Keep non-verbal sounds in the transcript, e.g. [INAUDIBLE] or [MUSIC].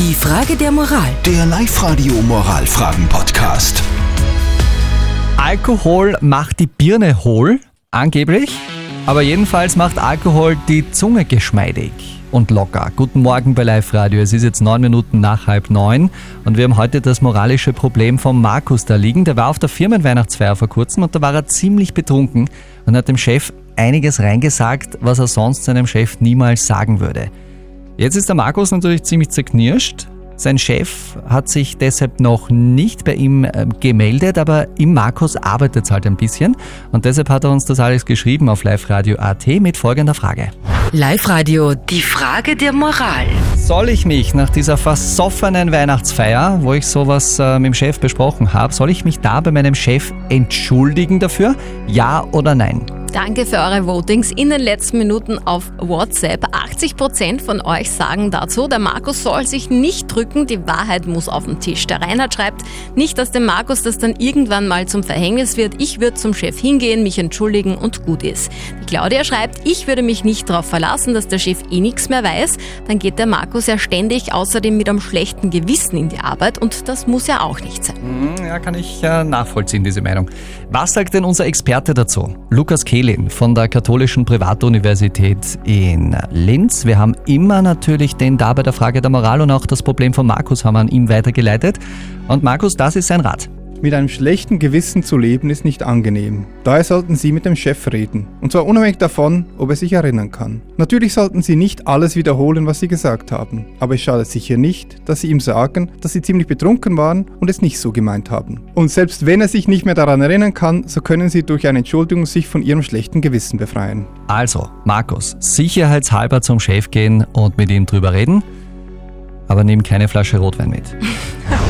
Die Frage der Moral. Der Live-Radio Moralfragen-Podcast. Alkohol macht die Birne hohl, angeblich. Aber jedenfalls macht Alkohol die Zunge geschmeidig und locker. Guten Morgen bei Live Radio. Es ist jetzt neun Minuten nach halb neun und wir haben heute das moralische Problem von Markus da liegen. Der war auf der Firmenweihnachtsfeier vor kurzem und da war er ziemlich betrunken und hat dem Chef einiges reingesagt, was er sonst seinem Chef niemals sagen würde. Jetzt ist der Markus natürlich ziemlich zerknirscht. Sein Chef hat sich deshalb noch nicht bei ihm äh, gemeldet, aber im Markus arbeitet es halt ein bisschen. Und deshalb hat er uns das alles geschrieben auf liveradio.at mit folgender Frage. Live-Radio. Die Frage der Moral. Soll ich mich nach dieser versoffenen Weihnachtsfeier, wo ich sowas äh, mit dem Chef besprochen habe, soll ich mich da bei meinem Chef entschuldigen dafür? Ja oder nein? Danke für eure Votings in den letzten Minuten auf WhatsApp. 80% von euch sagen dazu, der Markus soll sich nicht drücken, die Wahrheit muss auf den Tisch. Der Reinhard schreibt, nicht, dass dem Markus das dann irgendwann mal zum Verhängnis wird. Ich würde zum Chef hingehen, mich entschuldigen und gut ist. Die Claudia schreibt, ich würde mich nicht darauf verlassen, dass der Chef eh nichts mehr weiß. Dann geht der Markus ja ständig außerdem mit einem schlechten Gewissen in die Arbeit und das muss ja auch nicht sein. Hm, Ja, kann ich äh, nachvollziehen, diese Meinung. Was sagt denn unser Experte dazu? Lukas Kehlin von der Katholischen Privatuniversität in Linz. Wir haben immer natürlich den da bei der Frage der Moral und auch das Problem von Markus haben wir an ihm weitergeleitet. Und Markus, das ist sein Rat. Mit einem schlechten Gewissen zu leben ist nicht angenehm. Daher sollten Sie mit dem Chef reden. Und zwar unabhängig davon, ob er sich erinnern kann. Natürlich sollten Sie nicht alles wiederholen, was Sie gesagt haben. Aber es schadet sicher nicht, dass Sie ihm sagen, dass Sie ziemlich betrunken waren und es nicht so gemeint haben. Und selbst wenn er sich nicht mehr daran erinnern kann, so können Sie durch eine Entschuldigung sich von Ihrem schlechten Gewissen befreien. Also, Markus, sicherheitshalber zum Chef gehen und mit ihm drüber reden. Aber nimm keine Flasche Rotwein mit. [LAUGHS]